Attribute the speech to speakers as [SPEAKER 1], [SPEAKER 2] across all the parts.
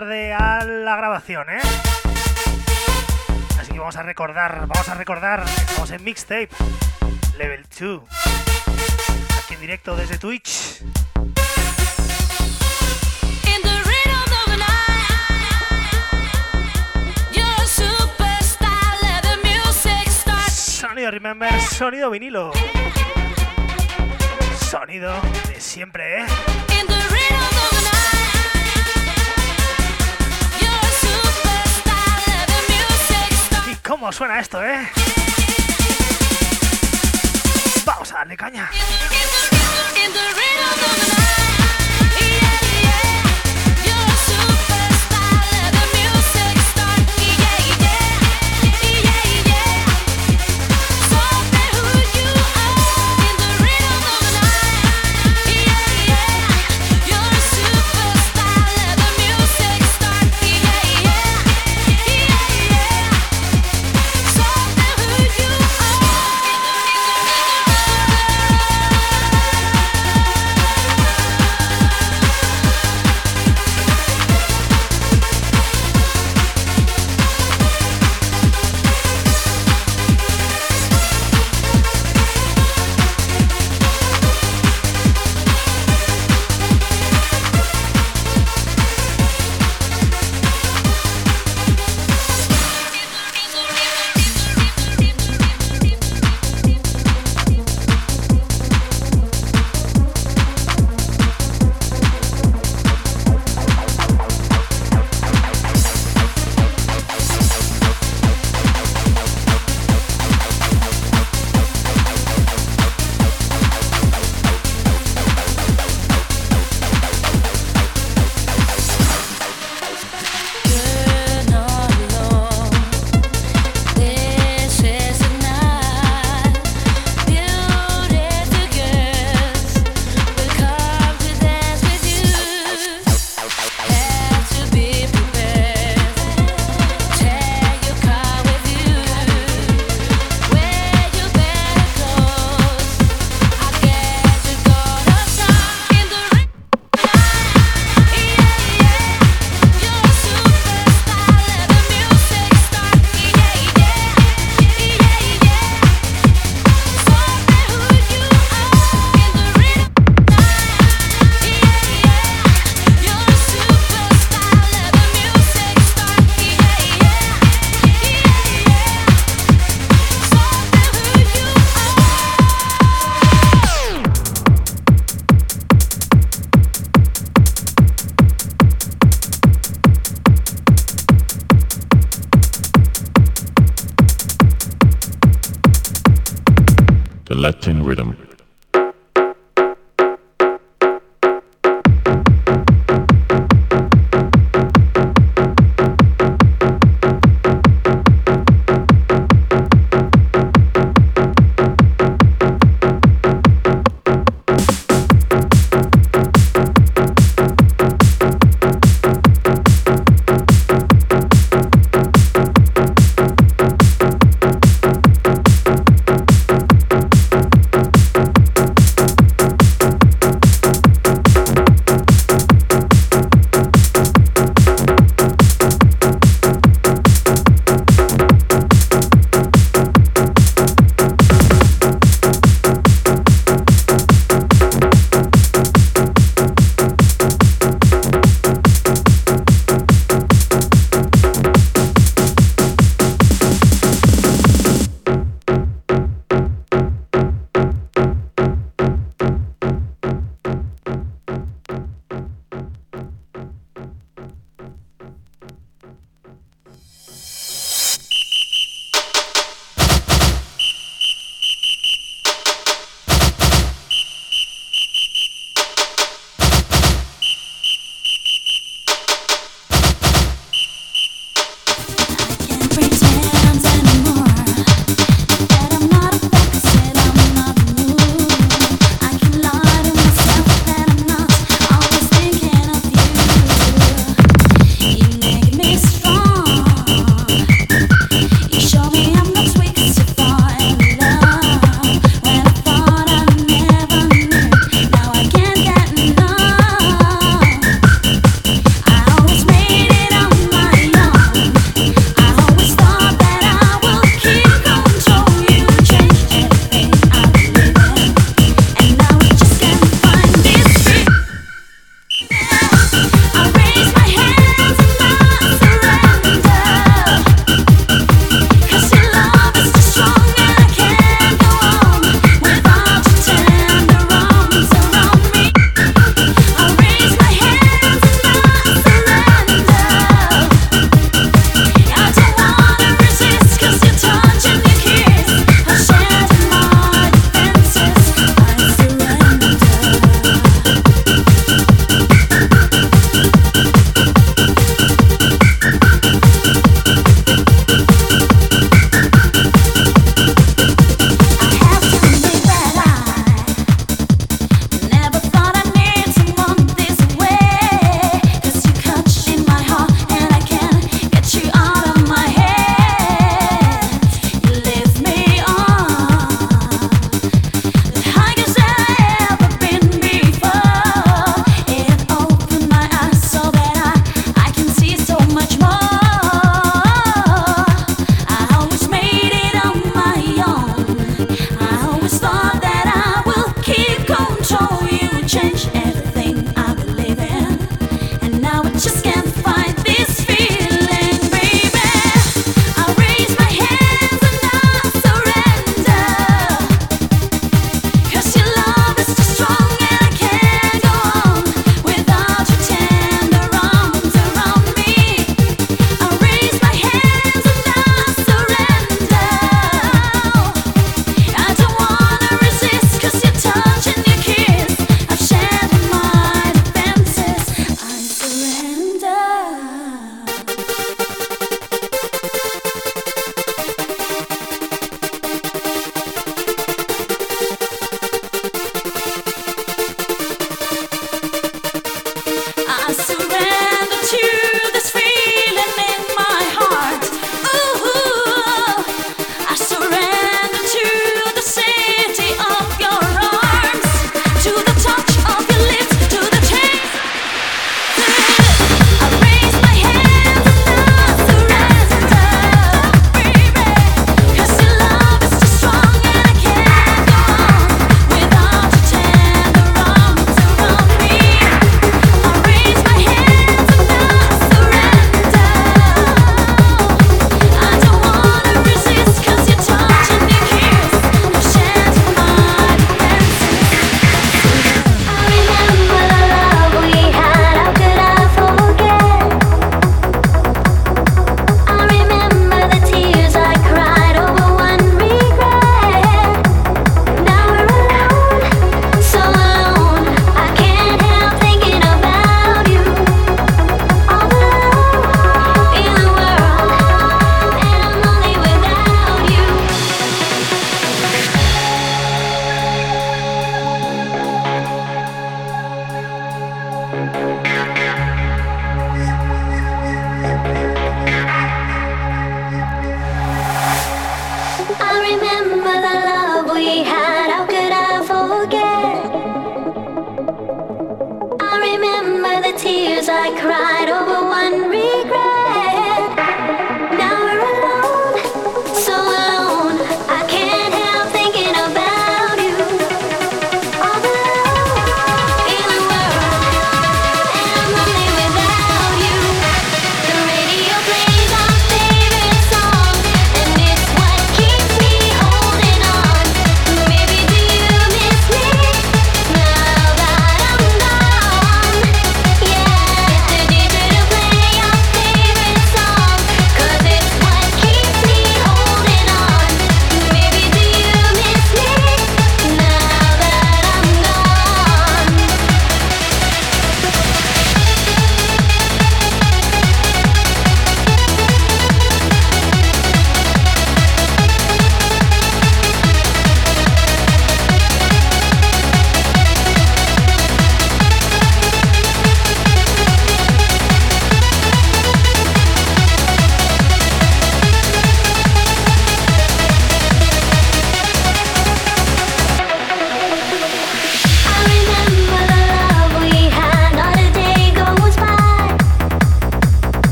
[SPEAKER 1] tarde a la grabación, ¿eh? Así que vamos a recordar, vamos a recordar, estamos en Mixtape, Level 2, aquí en directo desde Twitch. Sonido Remember, sonido vinilo. Sonido de siempre, ¿eh? ¿Cómo suena esto, eh? Vamos a darle caña.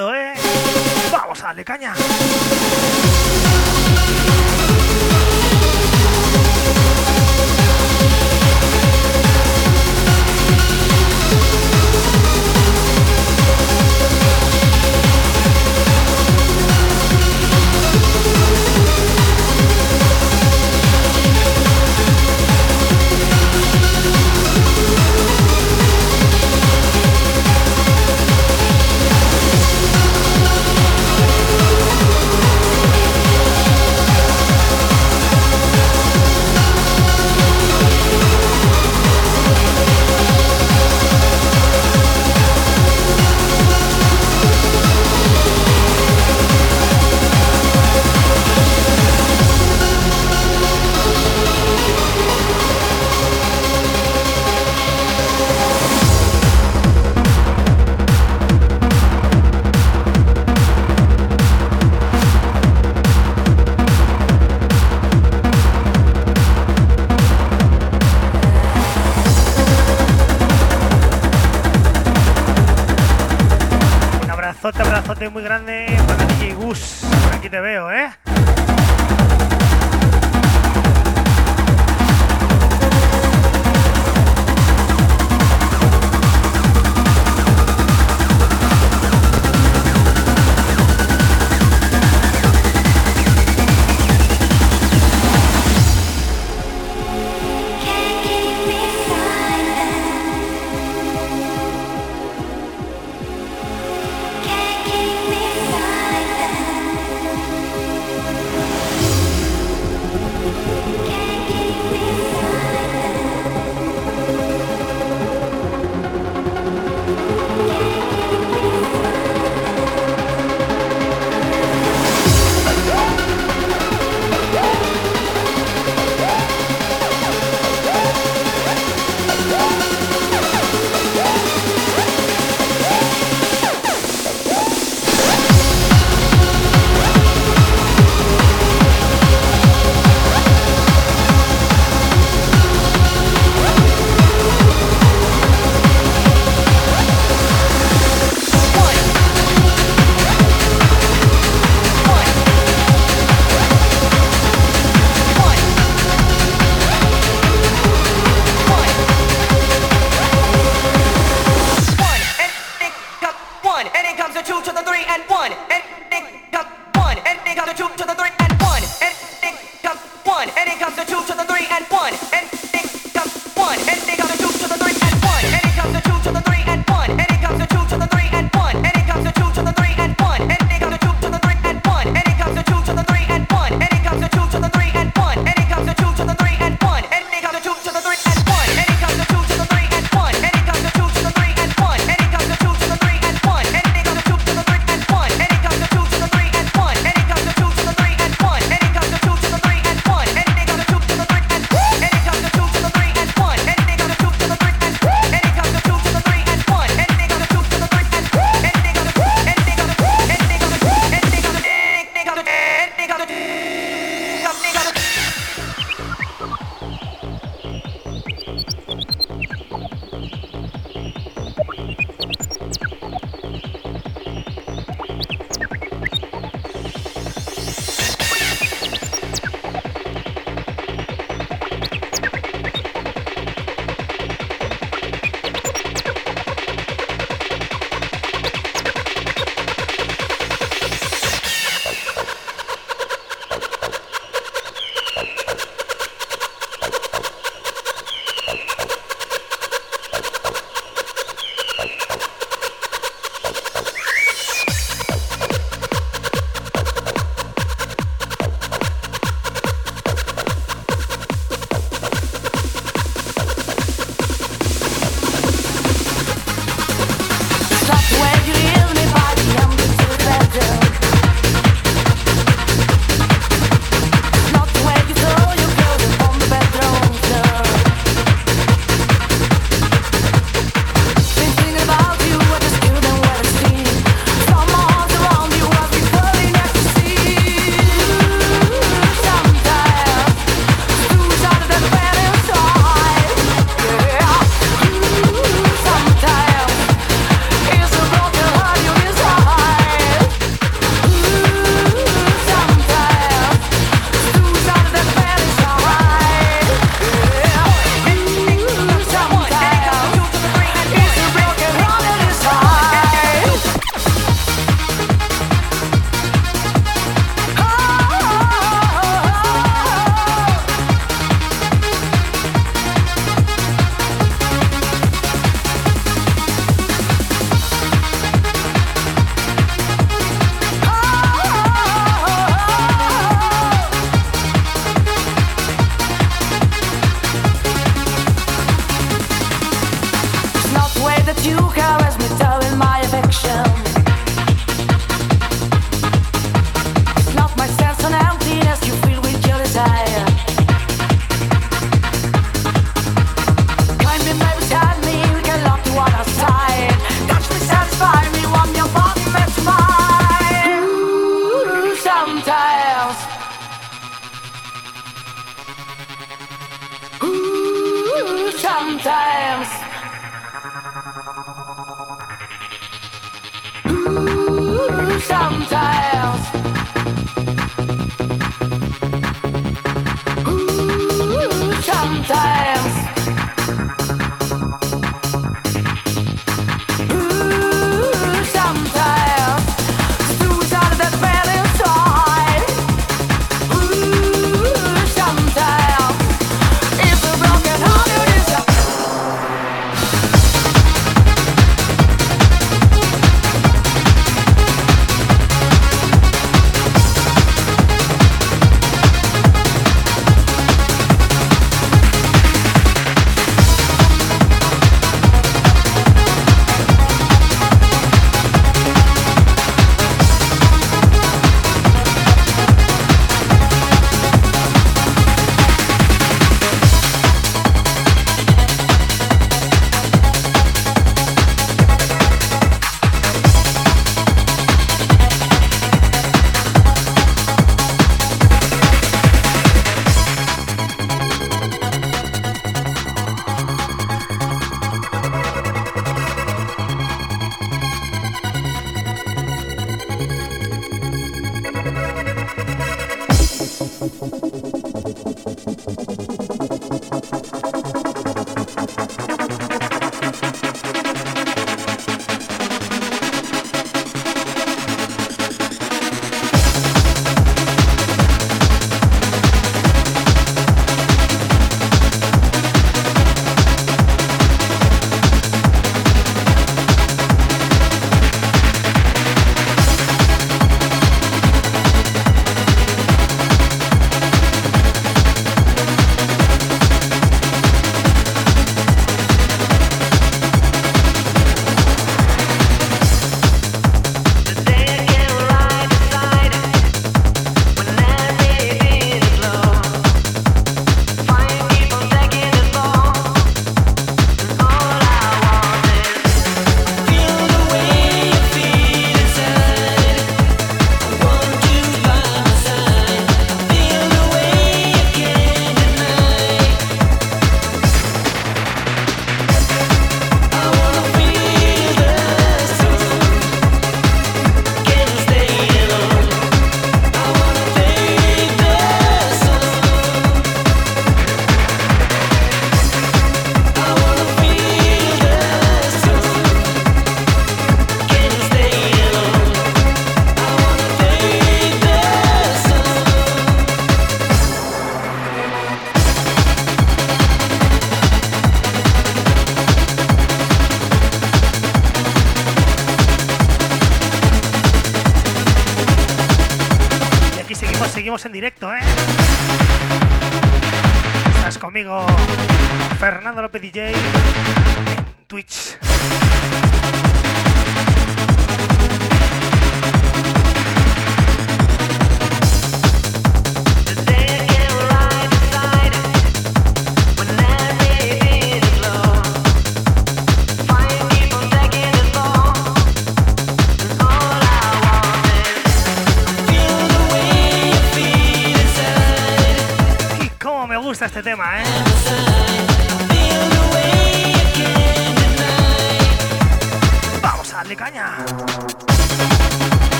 [SPEAKER 2] Muy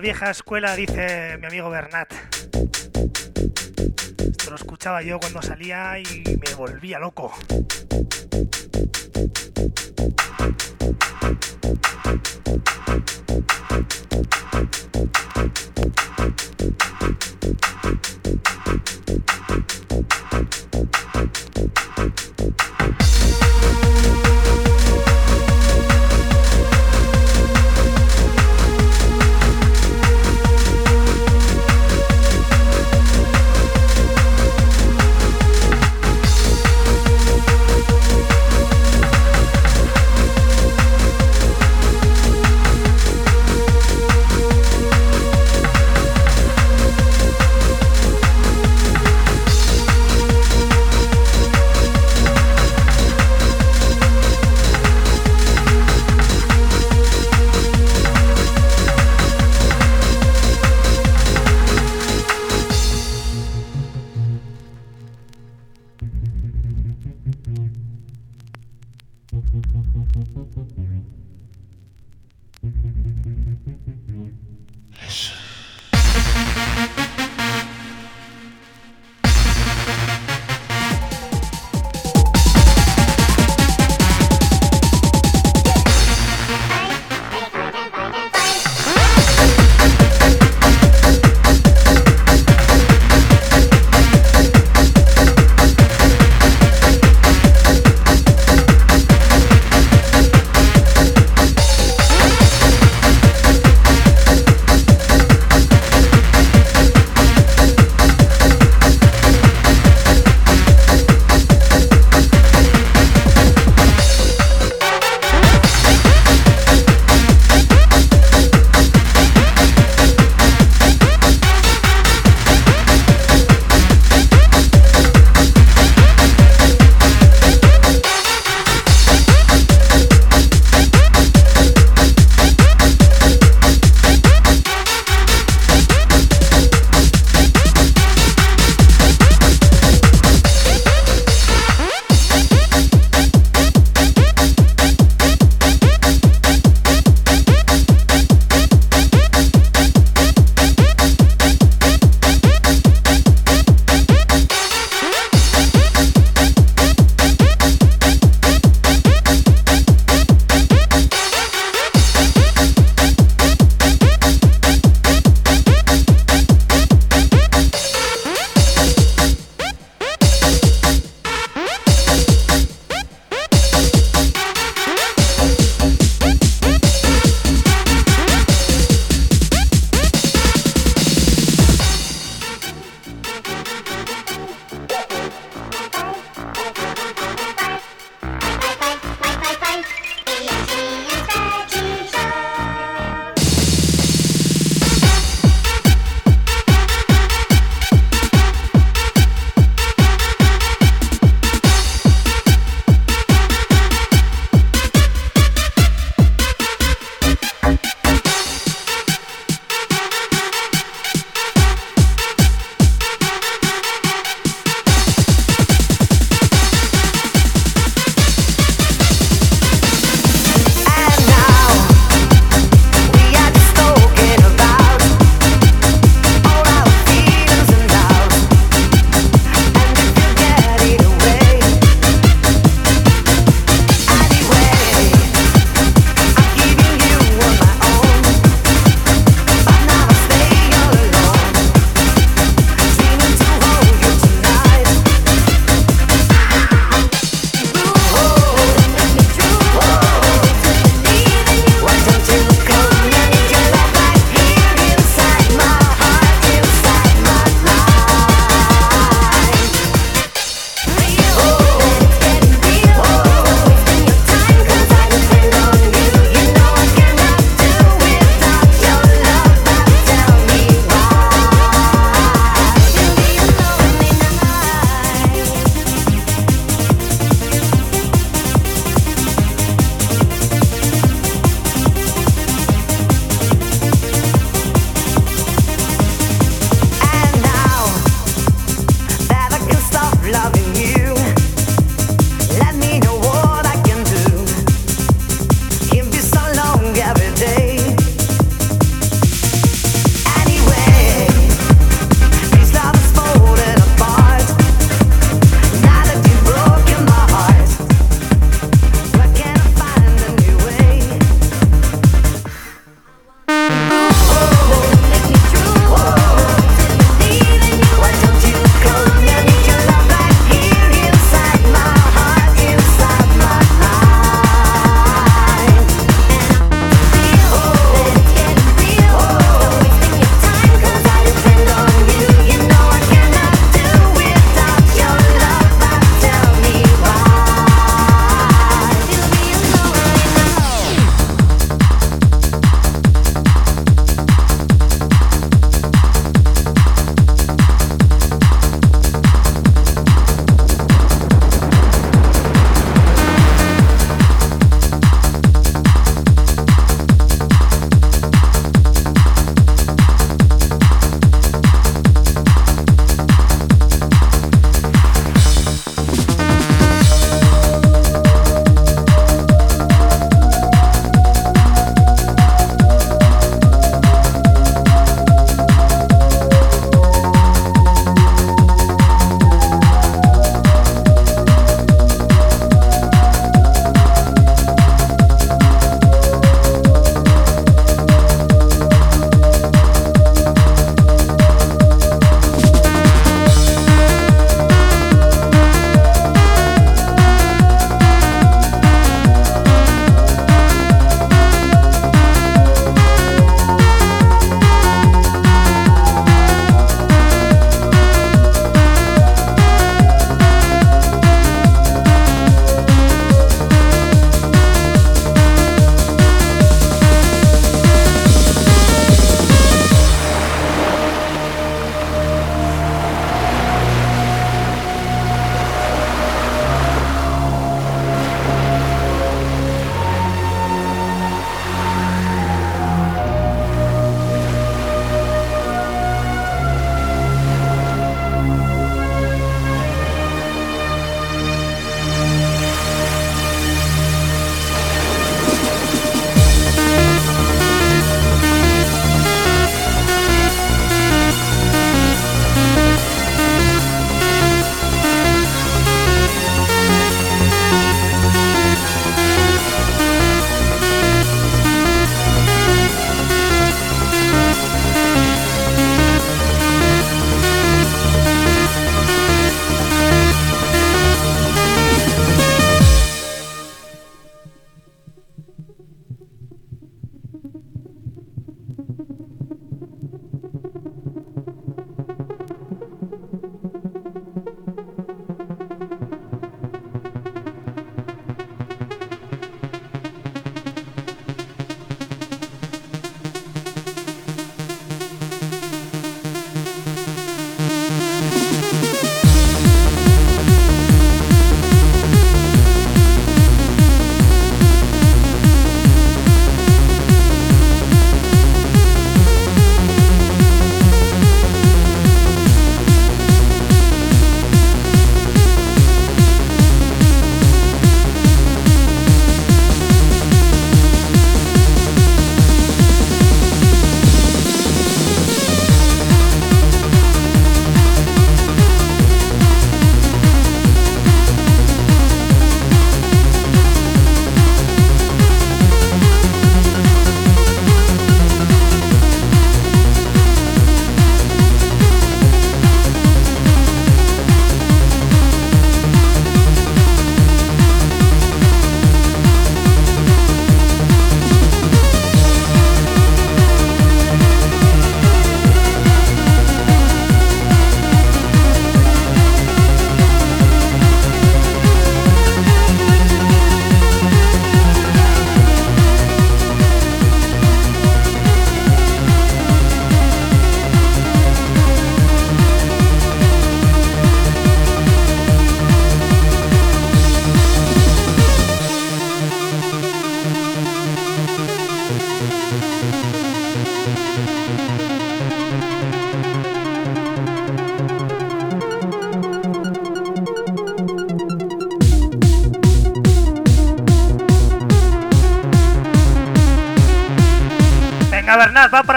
[SPEAKER 2] la vieja escuela, dice mi amigo Bernat. Esto lo escuchaba yo cuando salía y me volvía loco.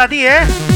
[SPEAKER 2] Bernat, va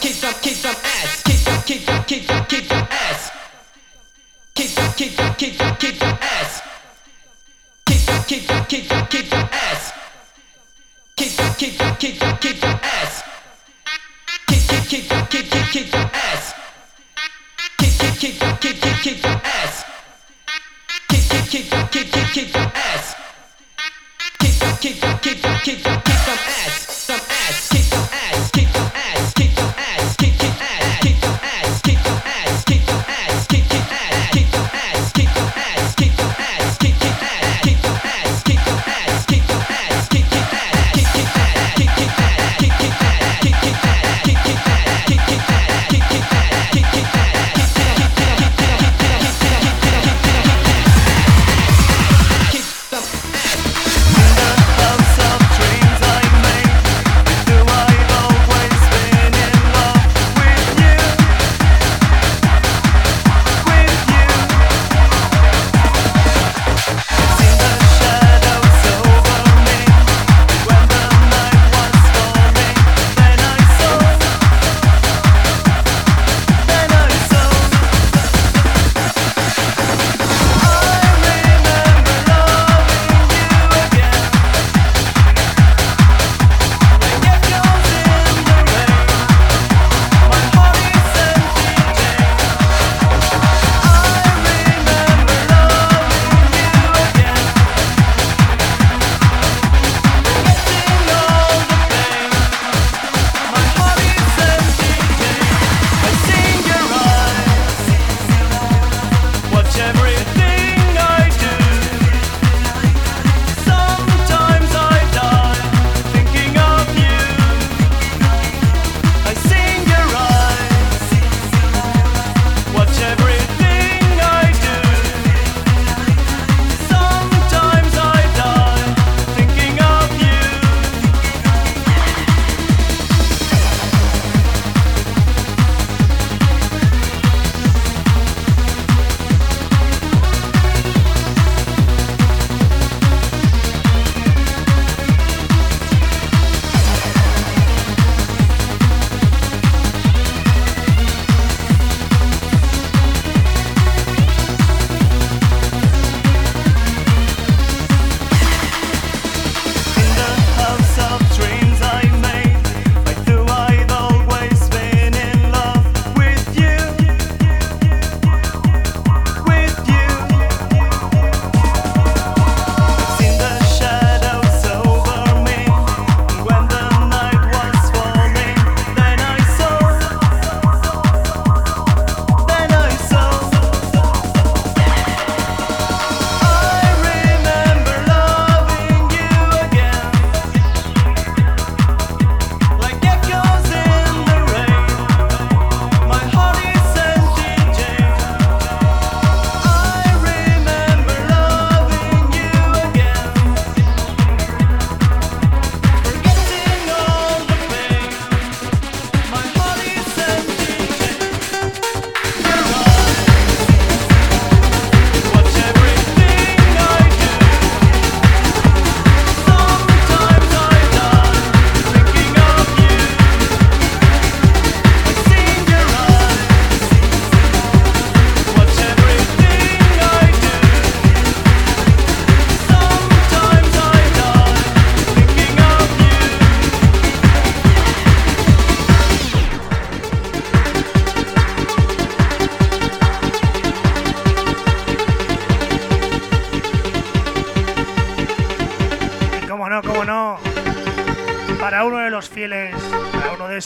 [SPEAKER 3] kick some, kick some ass. Kick
[SPEAKER 4] some, kick some, kick some, kick some ass. Kick some, kick some, kick some, kick some ass. Kick some, kick some,
[SPEAKER 5] kick some,
[SPEAKER 4] kick some ass. Kick some, kick some, kick some, kick some ass. Kick, kick, kick some, kick, kick, kick some ass. Kick, kick, kick some.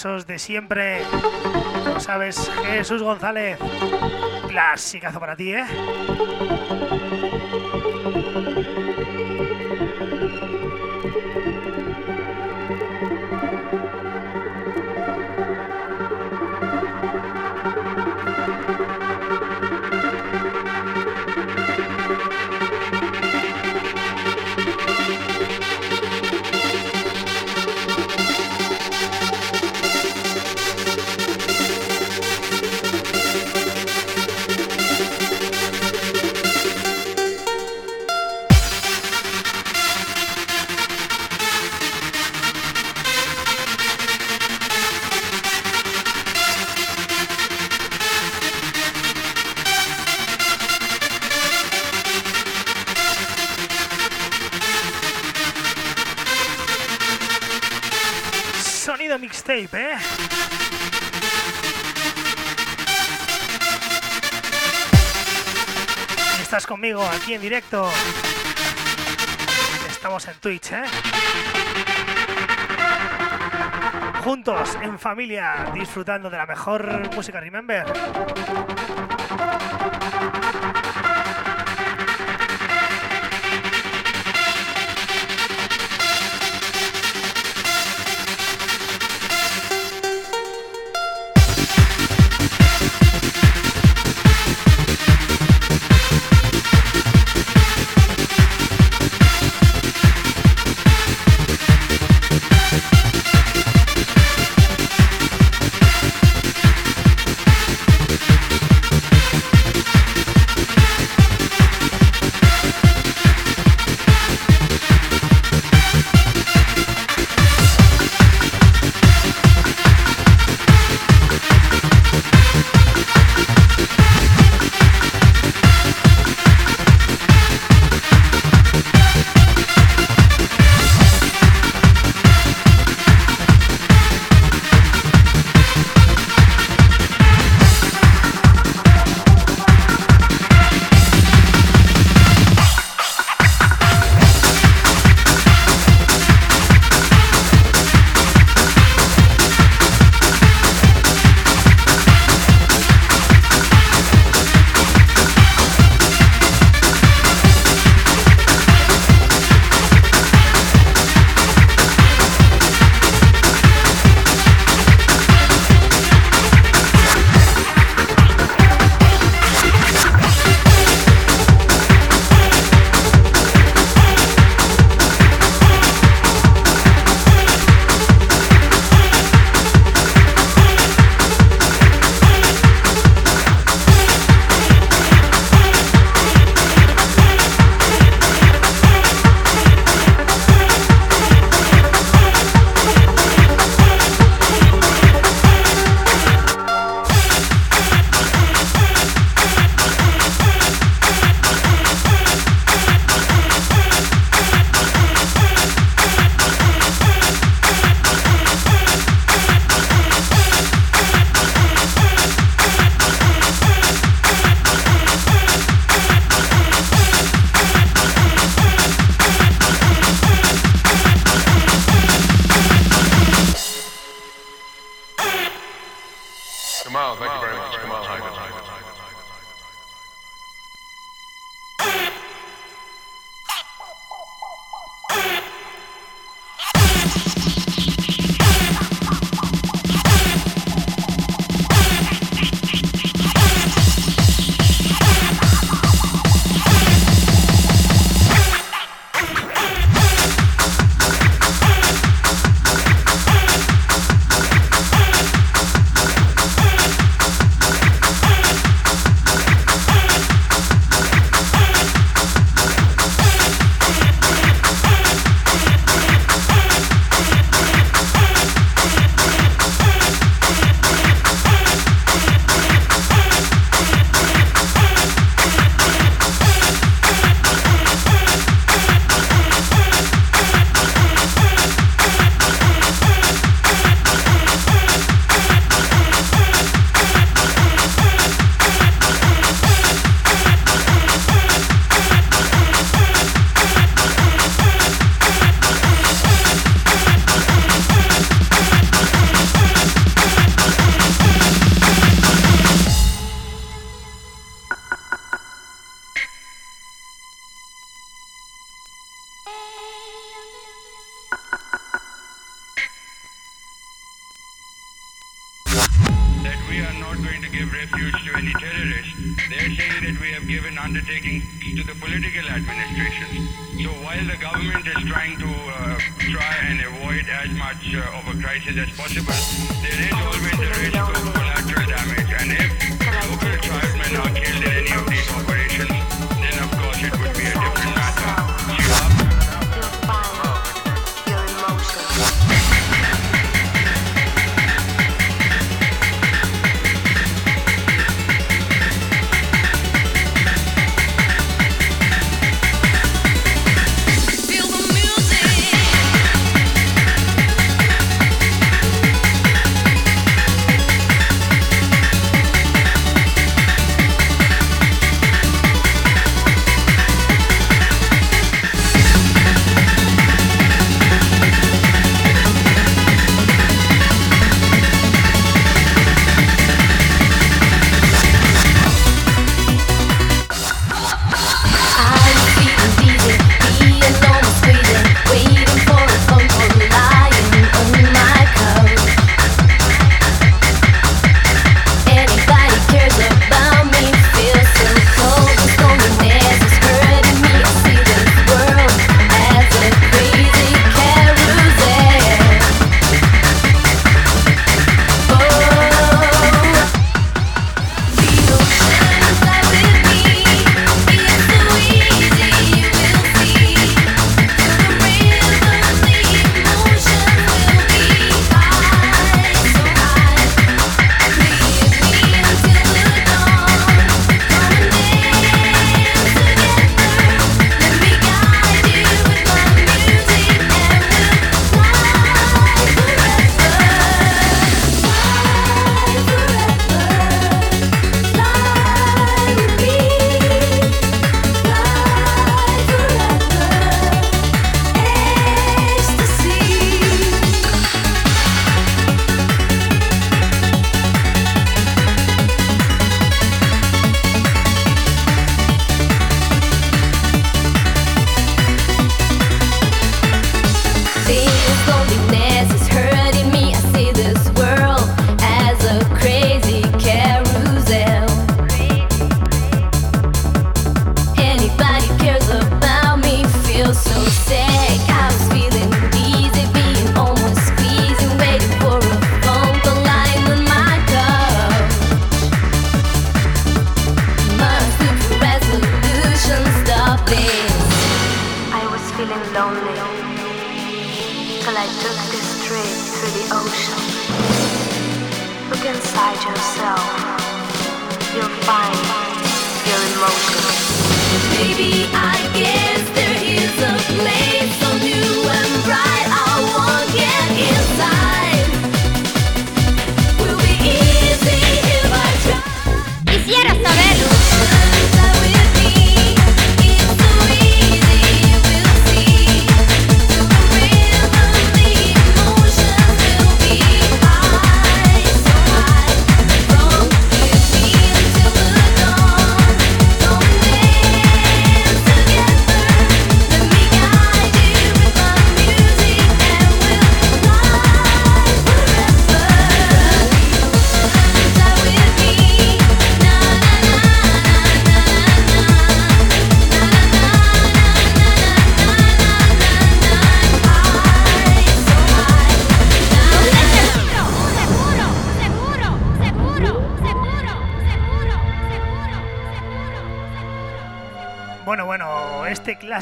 [SPEAKER 4] Esos de siempre, sabes, Jesús González. Clasicazo para ti, ¿eh? ¿Eh? Estás conmigo aquí en directo. Estamos en Twitch, ¿eh?
[SPEAKER 5] Juntos, en familia, disfrutando de la
[SPEAKER 6] mejor música, remember.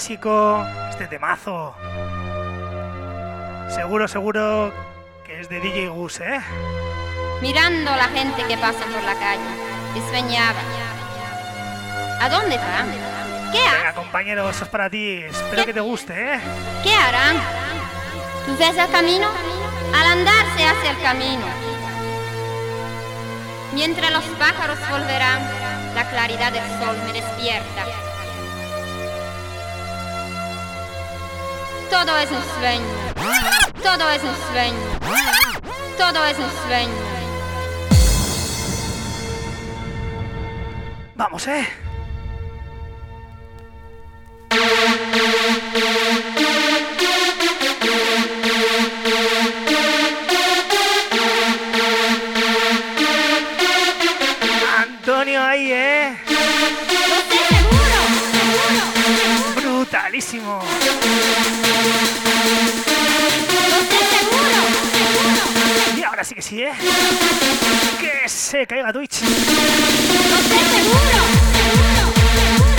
[SPEAKER 6] Clásico, este temazo. Seguro, seguro que es de DJ Gus, ¿eh?
[SPEAKER 5] Mirando la gente que pasa por la calle, despeñaba. ¿A dónde van? ¿Qué,
[SPEAKER 6] Venga,
[SPEAKER 5] ha-
[SPEAKER 6] compañero, eso es para ti. Espero que te guste, ¿eh?
[SPEAKER 5] ¿Qué harán? ¿Tú ves el camino? Al andar se hace el camino. Mientras los pájaros volverán, la claridad del sol me despierta. Todo es un sueño. Todo es un sueño. Todo es un sueño.
[SPEAKER 6] Vamos, ¿eh? Antonio ahí, ¿eh? Brutalísimo.
[SPEAKER 2] Que sí, ¿eh? Que se caiga Twitch.
[SPEAKER 5] ¡No sé, seguro! ¡Seguro! ¿Qué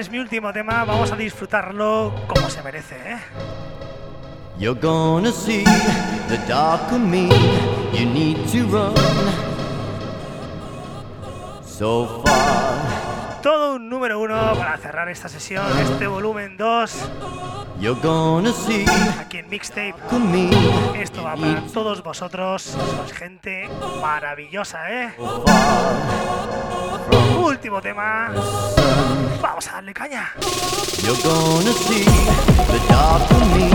[SPEAKER 2] este es mi último tema. Vamos a disfrutarlo como se merece, ¿eh?
[SPEAKER 7] You're gonna see the dark of me. You need to run so far.
[SPEAKER 2] Todo un número uno para cerrar esta sesión, este volumen 2,
[SPEAKER 7] You're gonna see
[SPEAKER 2] aquí en Mixtape. Esto va para todos vosotros. Sois gente maravillosa, ¿eh? Último tema. Vamos a darle caña.
[SPEAKER 7] You're gonna see the dark of me.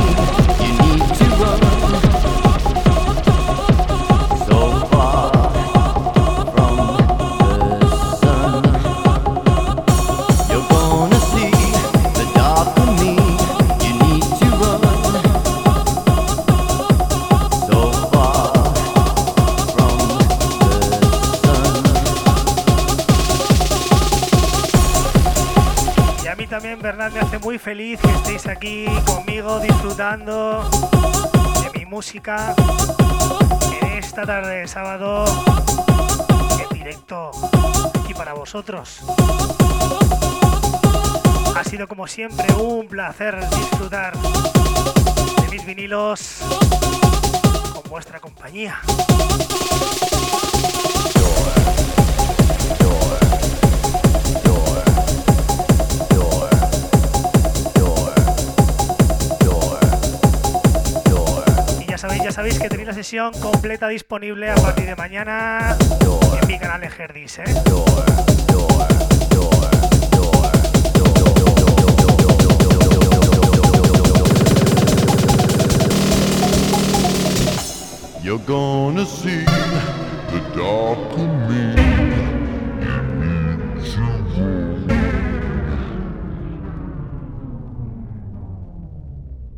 [SPEAKER 7] You need to run
[SPEAKER 2] Bernat, me hace muy feliz que estéis aquí conmigo disfrutando de mi música en esta tarde de sábado en directo aquí para vosotros. Ha sido como siempre un placer disfrutar de mis vinilos con vuestra compañía. Ya sabéis, que tenéis la sesión completa disponible a partir de mañana en mi canal de Herdis, ¿eh?